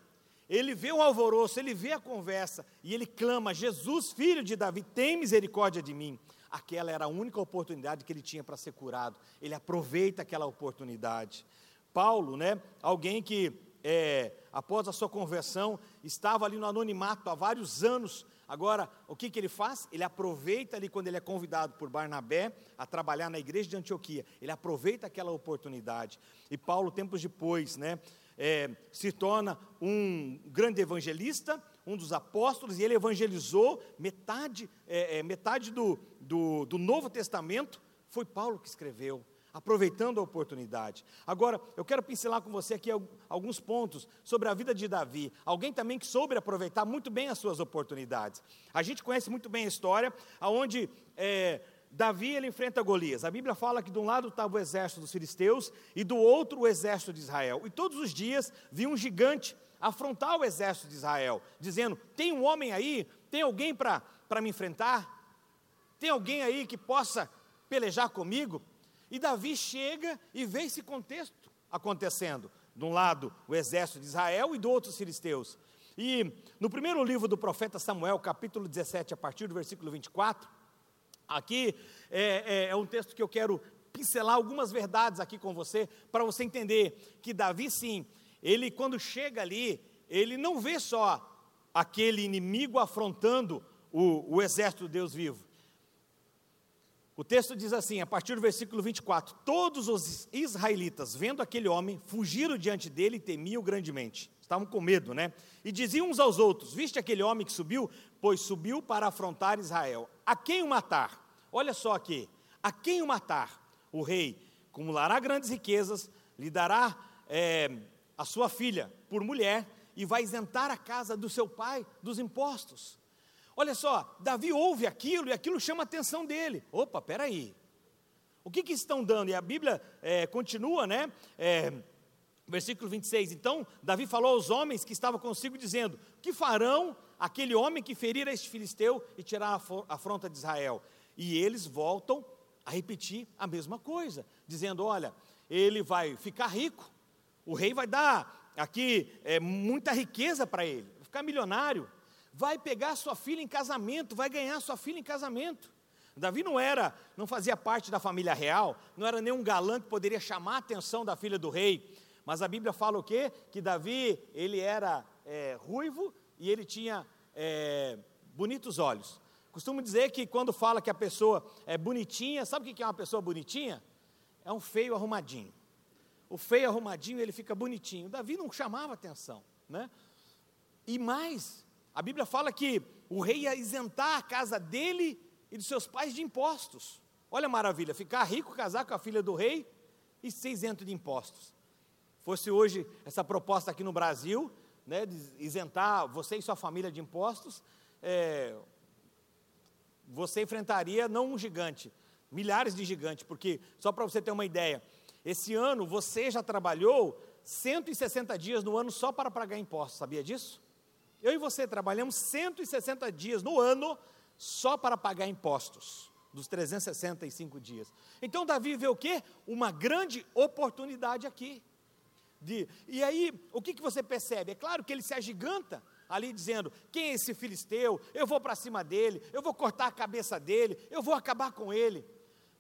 ele vê o alvoroço, ele vê a conversa e ele clama: Jesus, filho de Davi, tem misericórdia de mim. Aquela era a única oportunidade que ele tinha para ser curado. Ele aproveita aquela oportunidade. Paulo, né, alguém que é, após a sua conversão, estava ali no anonimato há vários anos. Agora, o que, que ele faz? Ele aproveita ali quando ele é convidado por Barnabé a trabalhar na igreja de Antioquia. Ele aproveita aquela oportunidade. E Paulo, tempos depois, né, é, se torna um grande evangelista, um dos apóstolos, e ele evangelizou metade, é, é, metade do, do, do Novo Testamento. Foi Paulo que escreveu aproveitando a oportunidade. Agora, eu quero pincelar com você aqui alguns pontos sobre a vida de Davi. Alguém também que soube aproveitar muito bem as suas oportunidades. A gente conhece muito bem a história, aonde é, Davi ele enfrenta Golias. A Bíblia fala que de um lado estava o exército dos filisteus e do outro o exército de Israel. E todos os dias vinha um gigante afrontar o exército de Israel, dizendo: Tem um homem aí? Tem alguém para me enfrentar? Tem alguém aí que possa pelejar comigo? E Davi chega e vê esse contexto acontecendo. De um lado, o exército de Israel e do outro, os filisteus. E no primeiro livro do profeta Samuel, capítulo 17, a partir do versículo 24, aqui é, é, é um texto que eu quero pincelar algumas verdades aqui com você, para você entender que Davi, sim, ele quando chega ali, ele não vê só aquele inimigo afrontando o, o exército de Deus vivo, O texto diz assim, a partir do versículo 24: Todos os israelitas, vendo aquele homem, fugiram diante dele e temiam grandemente. Estavam com medo, né? E diziam uns aos outros: Viste aquele homem que subiu? Pois subiu para afrontar Israel. A quem o matar? Olha só aqui: a quem o matar? O rei acumulará grandes riquezas, lhe dará é, a sua filha por mulher e vai isentar a casa do seu pai dos impostos. Olha só, Davi ouve aquilo e aquilo chama a atenção dele. Opa, peraí. O que, que estão dando? E a Bíblia é, continua, né? É, versículo 26. Então, Davi falou aos homens que estavam consigo, dizendo: Que farão aquele homem que ferir este filisteu e tirar a afronta de Israel? E eles voltam a repetir a mesma coisa, dizendo: Olha, ele vai ficar rico, o rei vai dar aqui é, muita riqueza para ele, vai ficar milionário vai pegar sua filha em casamento, vai ganhar sua filha em casamento. Davi não era, não fazia parte da família real, não era nenhum galã que poderia chamar a atenção da filha do rei. Mas a Bíblia fala o quê? Que Davi, ele era é, ruivo e ele tinha é, bonitos olhos. Costumo dizer que quando fala que a pessoa é bonitinha, sabe o que é uma pessoa bonitinha? É um feio arrumadinho. O feio arrumadinho, ele fica bonitinho. Davi não chamava atenção, né? E mais, a Bíblia fala que o rei ia isentar a casa dele e dos seus pais de impostos. Olha a maravilha, ficar rico, casar com a filha do rei e ser isento de impostos. Fosse hoje essa proposta aqui no Brasil, né, de isentar você e sua família de impostos, é, você enfrentaria não um gigante, milhares de gigantes, porque, só para você ter uma ideia, esse ano você já trabalhou 160 dias no ano só para pagar impostos, sabia disso? Eu e você trabalhamos 160 dias no ano só para pagar impostos, dos 365 dias. Então Davi vê o quê? Uma grande oportunidade aqui. De, e aí, o que, que você percebe? É claro que ele se agiganta ali dizendo: quem é esse filisteu? Eu vou para cima dele, eu vou cortar a cabeça dele, eu vou acabar com ele.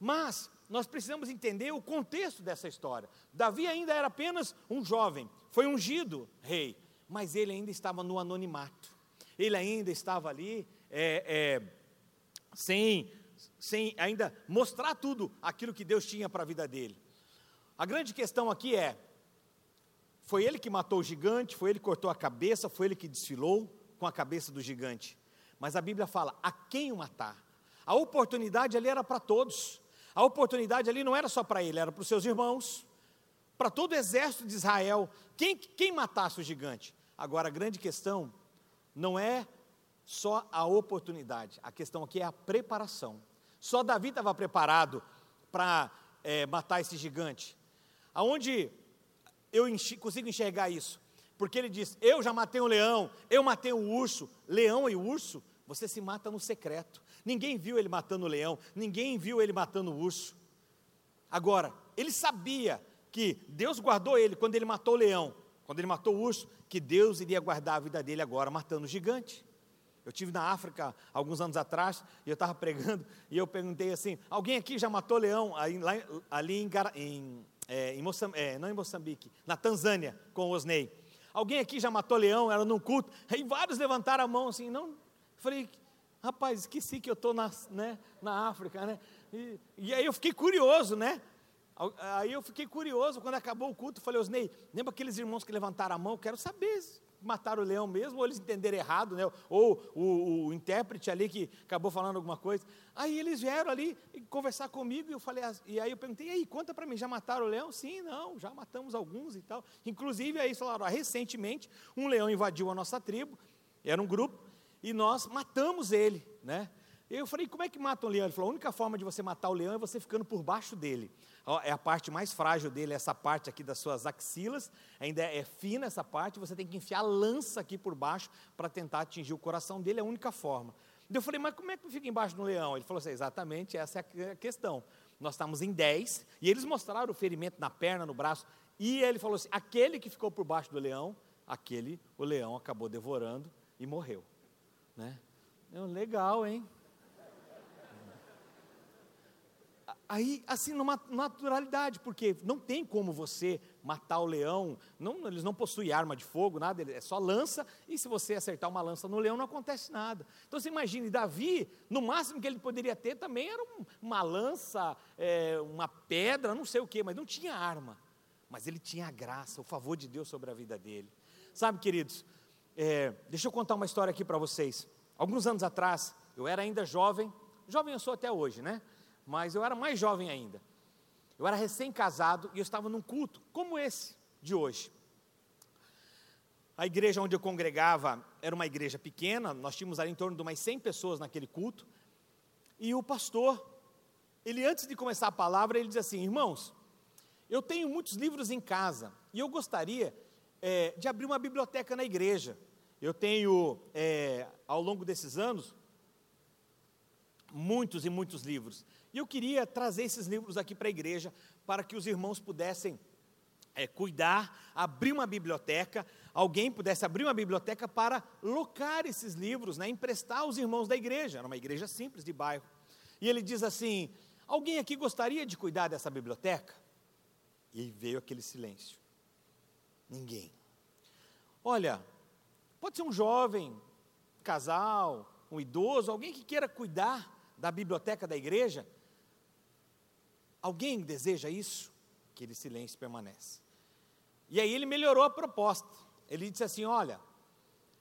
Mas nós precisamos entender o contexto dessa história. Davi ainda era apenas um jovem, foi ungido rei mas ele ainda estava no anonimato, ele ainda estava ali é, é, sem, sem ainda mostrar tudo aquilo que Deus tinha para a vida dele. A grande questão aqui é: foi ele que matou o gigante, foi ele que cortou a cabeça, foi ele que desfilou com a cabeça do gigante. Mas a Bíblia fala: a quem o matar? A oportunidade ali era para todos. A oportunidade ali não era só para ele, era para os seus irmãos, para todo o exército de Israel. Quem, quem matasse o gigante? Agora, a grande questão não é só a oportunidade, a questão aqui é a preparação. Só Davi estava preparado para é, matar esse gigante. Aonde eu enx consigo enxergar isso? Porque ele diz: Eu já matei um leão, eu matei um urso. Leão e urso, você se mata no secreto. Ninguém viu ele matando o leão, ninguém viu ele matando o urso. Agora, ele sabia que Deus guardou ele quando ele matou o leão, quando ele matou o urso, que Deus iria guardar a vida dele agora matando o gigante. Eu tive na África alguns anos atrás e eu estava pregando e eu perguntei assim: alguém aqui já matou leão ali, lá, ali em, em, é, em Moçambique, é, não em Moçambique, na Tanzânia com o Osnei? Alguém aqui já matou leão? Era num culto. Aí vários levantaram a mão assim, não. Falei, rapaz, esqueci que eu estou na, né, na África, né? E, e aí eu fiquei curioso, né? Aí eu fiquei curioso, quando acabou o culto, falei, Osnei, lembra aqueles irmãos que levantaram a mão? Quero saber se mataram o leão mesmo, ou eles entenderam errado, né? ou o, o, intérprete ali que acabou falando alguma coisa. Aí eles vieram ali conversar comigo, e eu falei, e aí eu perguntei, e aí, conta para mim, já mataram o leão? Sim, não, já matamos alguns e tal. Inclusive, aí falaram, ah, recentemente, um leão invadiu a nossa tribo, era um grupo, e nós matamos ele, né? Eu falei, como é que mata um leão? Ele falou, a única forma de você matar o leão é você ficando por baixo dele é a parte mais frágil dele, essa parte aqui das suas axilas, ainda é fina essa parte, você tem que enfiar a lança aqui por baixo para tentar atingir o coração dele, é a única forma. Eu falei, mas como é que fica embaixo do leão? Ele falou assim, exatamente essa é a questão. Nós estamos em 10, e eles mostraram o ferimento na perna, no braço, e ele falou assim, aquele que ficou por baixo do leão, aquele o leão acabou devorando e morreu. Né? Legal, hein? Aí, assim, numa naturalidade, porque não tem como você matar o leão, não, eles não possuem arma de fogo, nada, é só lança, e se você acertar uma lança no leão, não acontece nada. Então você imagine, Davi, no máximo que ele poderia ter também era um, uma lança, é, uma pedra, não sei o que, mas não tinha arma. Mas ele tinha a graça, o favor de Deus sobre a vida dele. Sabe, queridos, é, deixa eu contar uma história aqui para vocês. Alguns anos atrás, eu era ainda jovem, jovem eu sou até hoje, né? Mas eu era mais jovem ainda. Eu era recém-casado e eu estava num culto como esse de hoje. A igreja onde eu congregava era uma igreja pequena, nós tínhamos ali em torno de umas 100 pessoas naquele culto. E o pastor, ele antes de começar a palavra, ele diz assim: Irmãos, eu tenho muitos livros em casa e eu gostaria é, de abrir uma biblioteca na igreja. Eu tenho, é, ao longo desses anos, muitos e muitos livros. E eu queria trazer esses livros aqui para a igreja, para que os irmãos pudessem é, cuidar, abrir uma biblioteca, alguém pudesse abrir uma biblioteca para locar esses livros, né, emprestar aos irmãos da igreja, era uma igreja simples de bairro. E ele diz assim: alguém aqui gostaria de cuidar dessa biblioteca? E veio aquele silêncio. Ninguém. Olha, pode ser um jovem, um casal, um idoso, alguém que queira cuidar da biblioteca da igreja, Alguém deseja isso? Aquele silêncio permanece. E aí ele melhorou a proposta. Ele disse assim: Olha,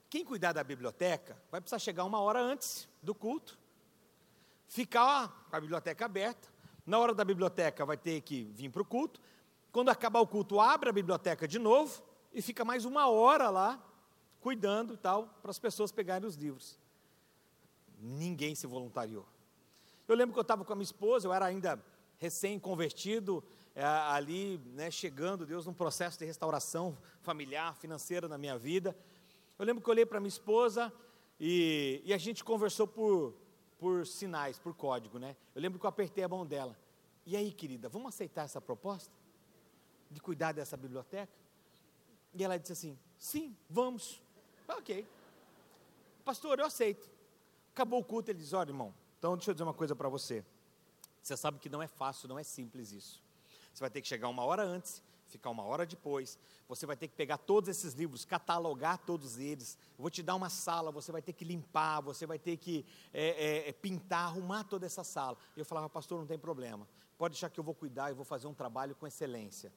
quem cuidar da biblioteca vai precisar chegar uma hora antes do culto, ficar com a biblioteca aberta. Na hora da biblioteca vai ter que vir para o culto. Quando acabar o culto, abre a biblioteca de novo e fica mais uma hora lá cuidando e tal para as pessoas pegarem os livros. Ninguém se voluntariou. Eu lembro que eu estava com a minha esposa, eu era ainda recém-convertido, é, ali, né, chegando, Deus, num processo de restauração familiar, financeira na minha vida. Eu lembro que eu olhei para minha esposa e, e, a gente conversou por, por sinais, por código, né? Eu lembro que eu apertei a mão dela. E aí, querida, vamos aceitar essa proposta? De cuidar dessa biblioteca? E ela disse assim: sim, vamos. Ok. Pastor, eu aceito. Acabou o culto, ele diz: olha, irmão, então deixa eu dizer uma coisa para você. Você sabe que não é fácil, não é simples isso. Você vai ter que chegar uma hora antes, ficar uma hora depois. Você vai ter que pegar todos esses livros, catalogar todos eles. Eu vou te dar uma sala, você vai ter que limpar, você vai ter que é, é, é pintar, arrumar toda essa sala. E eu falava, pastor, não tem problema. Pode deixar que eu vou cuidar, eu vou fazer um trabalho com excelência.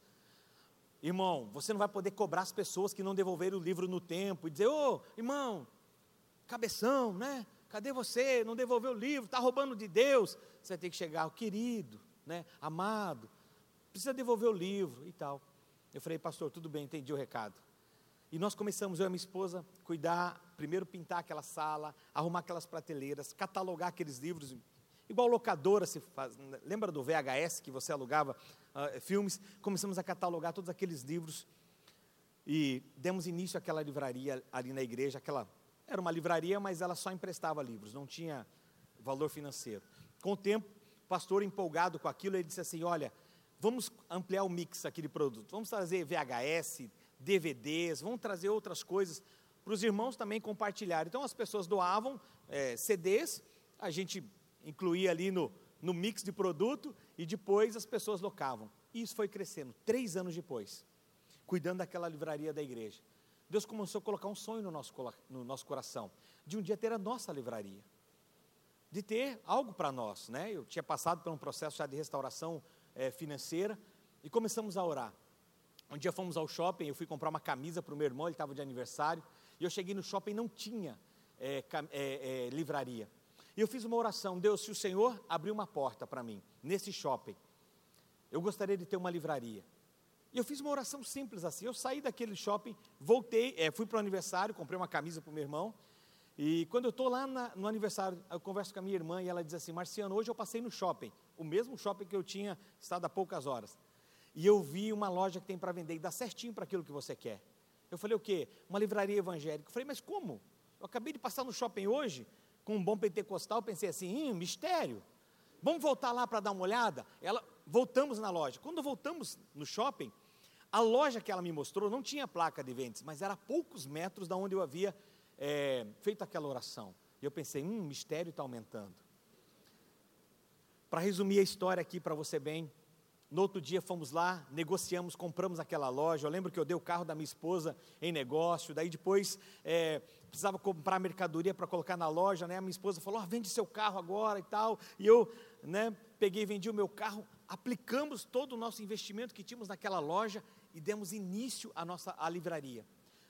Irmão, você não vai poder cobrar as pessoas que não devolveram o livro no tempo e dizer, ô, oh, irmão, cabeção, né? Cadê você? Não devolveu o livro, está roubando de Deus. Você vai ter que chegar, querido, né, amado, precisa devolver o livro e tal. Eu falei, pastor, tudo bem, entendi o recado. E nós começamos, eu e minha esposa, cuidar, primeiro pintar aquela sala, arrumar aquelas prateleiras, catalogar aqueles livros, igual locadora se faz. Lembra do VHS que você alugava uh, filmes? Começamos a catalogar todos aqueles livros e demos início àquela livraria ali na igreja, aquela era uma livraria, mas ela só emprestava livros, não tinha valor financeiro. Com o tempo, o pastor empolgado com aquilo, ele disse assim: Olha, vamos ampliar o mix aqui de produto, vamos trazer VHS, DVDs, vamos trazer outras coisas para os irmãos também compartilharem. Então as pessoas doavam é, CDs, a gente incluía ali no, no mix de produto e depois as pessoas locavam. E isso foi crescendo, três anos depois, cuidando daquela livraria da igreja. Deus começou a colocar um sonho no nosso, no nosso coração, de um dia ter a nossa livraria, de ter algo para nós. Né? Eu tinha passado por um processo já de restauração é, financeira e começamos a orar. Um dia fomos ao shopping, eu fui comprar uma camisa para o meu irmão, ele estava de aniversário, e eu cheguei no shopping e não tinha é, é, livraria. E eu fiz uma oração, Deus, se o Senhor abrir uma porta para mim, nesse shopping, eu gostaria de ter uma livraria. E eu fiz uma oração simples assim. Eu saí daquele shopping, voltei, é, fui para o aniversário, comprei uma camisa para o meu irmão. E quando eu estou lá na, no aniversário, eu converso com a minha irmã e ela diz assim: Marciano, hoje eu passei no shopping, o mesmo shopping que eu tinha estado há poucas horas. E eu vi uma loja que tem para vender e dá certinho para aquilo que você quer. Eu falei: o quê? Uma livraria evangélica. Eu falei: mas como? Eu acabei de passar no shopping hoje, com um bom pentecostal, pensei assim: hum, mistério. Vamos voltar lá para dar uma olhada? Ela, voltamos na loja. Quando voltamos no shopping, a loja que ela me mostrou não tinha placa de vendas, mas era a poucos metros da onde eu havia é, feito aquela oração. E eu pensei, hum, o mistério está aumentando. Para resumir a história aqui para você bem, no outro dia fomos lá, negociamos, compramos aquela loja. Eu lembro que eu dei o carro da minha esposa em negócio. Daí depois é, precisava comprar mercadoria para colocar na loja. Né? A minha esposa falou: ah, vende seu carro agora e tal. E eu né, peguei e vendi o meu carro. Aplicamos todo o nosso investimento que tínhamos naquela loja e demos início à nossa à livraria.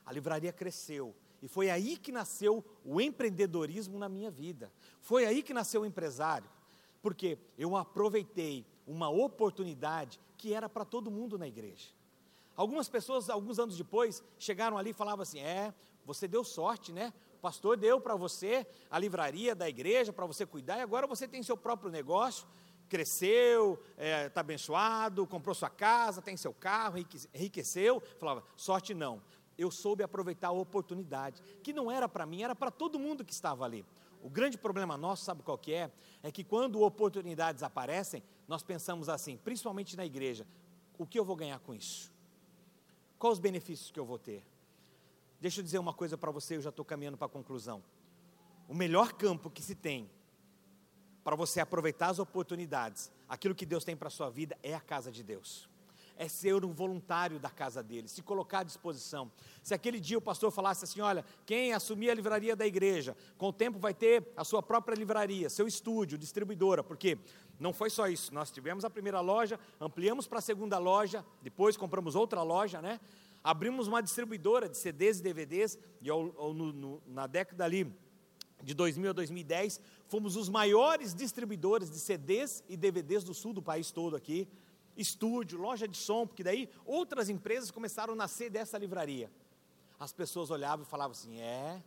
A livraria cresceu. E foi aí que nasceu o empreendedorismo na minha vida. Foi aí que nasceu o empresário. Porque eu aproveitei uma oportunidade que era para todo mundo na igreja. Algumas pessoas, alguns anos depois, chegaram ali e falavam assim: É, você deu sorte, né? O pastor deu para você a livraria da igreja para você cuidar, e agora você tem seu próprio negócio, cresceu, está é, tá abençoado, comprou sua casa, tem seu carro, enriqueceu. Falava: Sorte não. Eu soube aproveitar a oportunidade, que não era para mim, era para todo mundo que estava ali. O grande problema nosso, sabe qual que é? É que quando oportunidades aparecem, nós pensamos assim, principalmente na igreja: o que eu vou ganhar com isso? Quais os benefícios que eu vou ter? Deixa eu dizer uma coisa para você, eu já estou caminhando para a conclusão. O melhor campo que se tem para você aproveitar as oportunidades, aquilo que Deus tem para a sua vida, é a casa de Deus. É ser um voluntário da casa dele, se colocar à disposição. Se aquele dia o pastor falasse assim: olha, quem assumir a livraria da igreja, com o tempo vai ter a sua própria livraria, seu estúdio, distribuidora, porque não foi só isso, nós tivemos a primeira loja, ampliamos para a segunda loja, depois compramos outra loja, né? Abrimos uma distribuidora de CDs e DVDs, e ao, ao, no, no, na década ali de 2000 a 2010, fomos os maiores distribuidores de CDs e DVDs do sul do país todo aqui estúdio, loja de som, porque daí outras empresas começaram a nascer dessa livraria. As pessoas olhavam e falavam assim: É,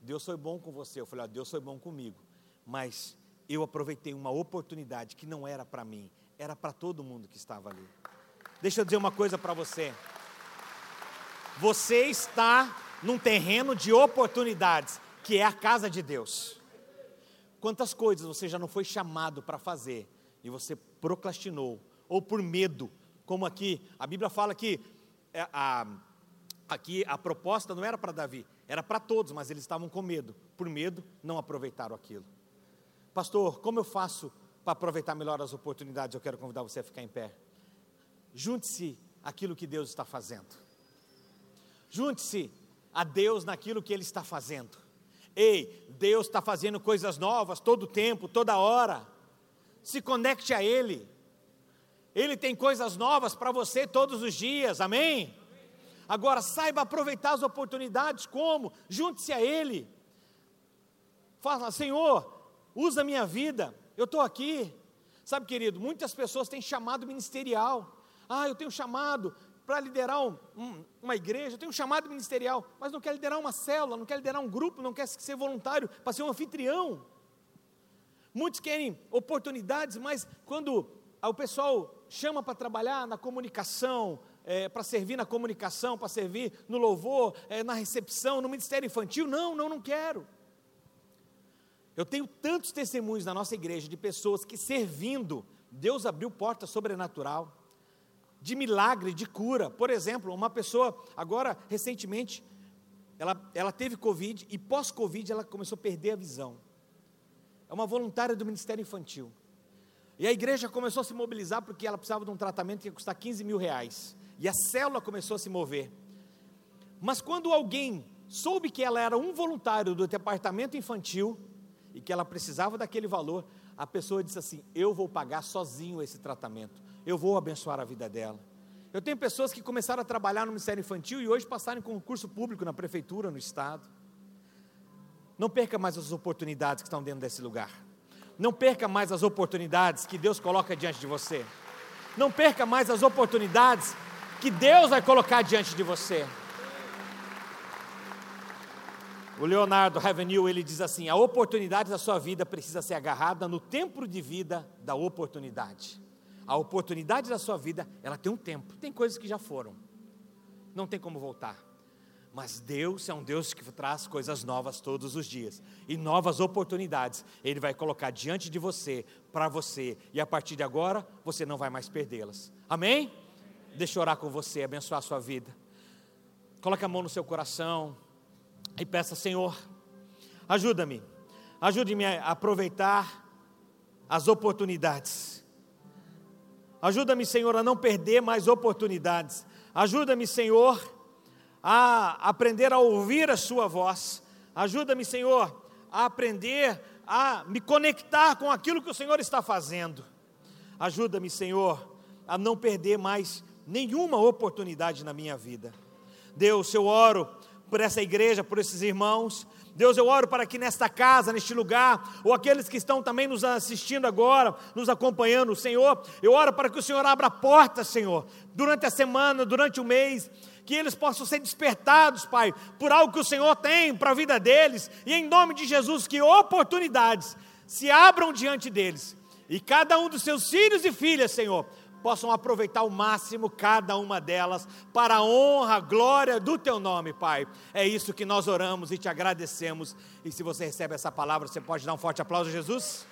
Deus foi bom com você. Eu falei: ah, Deus foi bom comigo. Mas eu aproveitei uma oportunidade que não era para mim, era para todo mundo que estava ali. Deixa eu dizer uma coisa para você. Você está num terreno de oportunidades, que é a casa de Deus. Quantas coisas você já não foi chamado para fazer e você procrastinou, ou por medo, como aqui, a Bíblia fala que é, a, aqui a proposta não era para Davi, era para todos, mas eles estavam com medo, por medo não aproveitaram aquilo. Pastor, como eu faço para aproveitar melhor as oportunidades? Eu quero convidar você a ficar em pé. Junte-se aquilo que Deus está fazendo. Junte-se a Deus naquilo que Ele está fazendo. Ei, Deus está fazendo coisas novas todo tempo, toda hora. Se conecte a Ele. Ele tem coisas novas para você todos os dias, amém? Agora saiba aproveitar as oportunidades, como? Junte-se a Ele. Fala, Senhor, usa a minha vida, eu estou aqui. Sabe, querido, muitas pessoas têm chamado ministerial. Ah, eu tenho chamado para liderar um, um, uma igreja, tenho um chamado ministerial, mas não quer liderar uma célula, não quer liderar um grupo, não quer ser voluntário para ser um anfitrião. Muitos querem oportunidades, mas quando o pessoal chama para trabalhar na comunicação, é, para servir na comunicação, para servir no louvor, é, na recepção, no ministério infantil. Não, não, não quero. Eu tenho tantos testemunhos na nossa igreja de pessoas que servindo, Deus abriu porta sobrenatural, de milagre, de cura. Por exemplo, uma pessoa, agora, recentemente, ela, ela teve Covid e pós-Covid ela começou a perder a visão. É uma voluntária do Ministério Infantil. E a igreja começou a se mobilizar porque ela precisava de um tratamento que ia custar 15 mil reais. E a célula começou a se mover. Mas quando alguém soube que ela era um voluntário do departamento infantil e que ela precisava daquele valor, a pessoa disse assim: Eu vou pagar sozinho esse tratamento, eu vou abençoar a vida dela. Eu tenho pessoas que começaram a trabalhar no Ministério Infantil e hoje passaram em concurso público na prefeitura, no estado. Não perca mais as oportunidades que estão dentro desse lugar. Não perca mais as oportunidades que Deus coloca diante de você. Não perca mais as oportunidades que Deus vai colocar diante de você. O Leonardo Ravenil, ele diz assim: a oportunidade da sua vida precisa ser agarrada no tempo de vida da oportunidade. A oportunidade da sua vida, ela tem um tempo. Tem coisas que já foram. Não tem como voltar. Mas Deus é um Deus que traz coisas novas todos os dias e novas oportunidades. Ele vai colocar diante de você, para você, e a partir de agora você não vai mais perdê-las. Amém? Deixa eu orar com você, abençoar a sua vida. Coloque a mão no seu coração e peça, Senhor, ajuda-me, ajude-me a aproveitar as oportunidades. Ajuda-me, Senhor, a não perder mais oportunidades. Ajuda-me, Senhor, a aprender a ouvir a Sua voz. Ajuda-me, Senhor, a aprender a me conectar com aquilo que o Senhor está fazendo. Ajuda-me, Senhor, a não perder mais nenhuma oportunidade na minha vida. Deus, eu oro por essa igreja, por esses irmãos. Deus, eu oro para que nesta casa, neste lugar, ou aqueles que estão também nos assistindo agora, nos acompanhando, Senhor, eu oro para que o Senhor abra portas, Senhor, durante a semana, durante o mês, que eles possam ser despertados, Pai, por algo que o Senhor tem para a vida deles, e em nome de Jesus, que oportunidades se abram diante deles, e cada um dos seus filhos e filhas, Senhor, possam aproveitar ao máximo cada uma delas para a honra, a glória do teu nome, Pai. É isso que nós oramos e te agradecemos. E se você recebe essa palavra, você pode dar um forte aplauso a Jesus?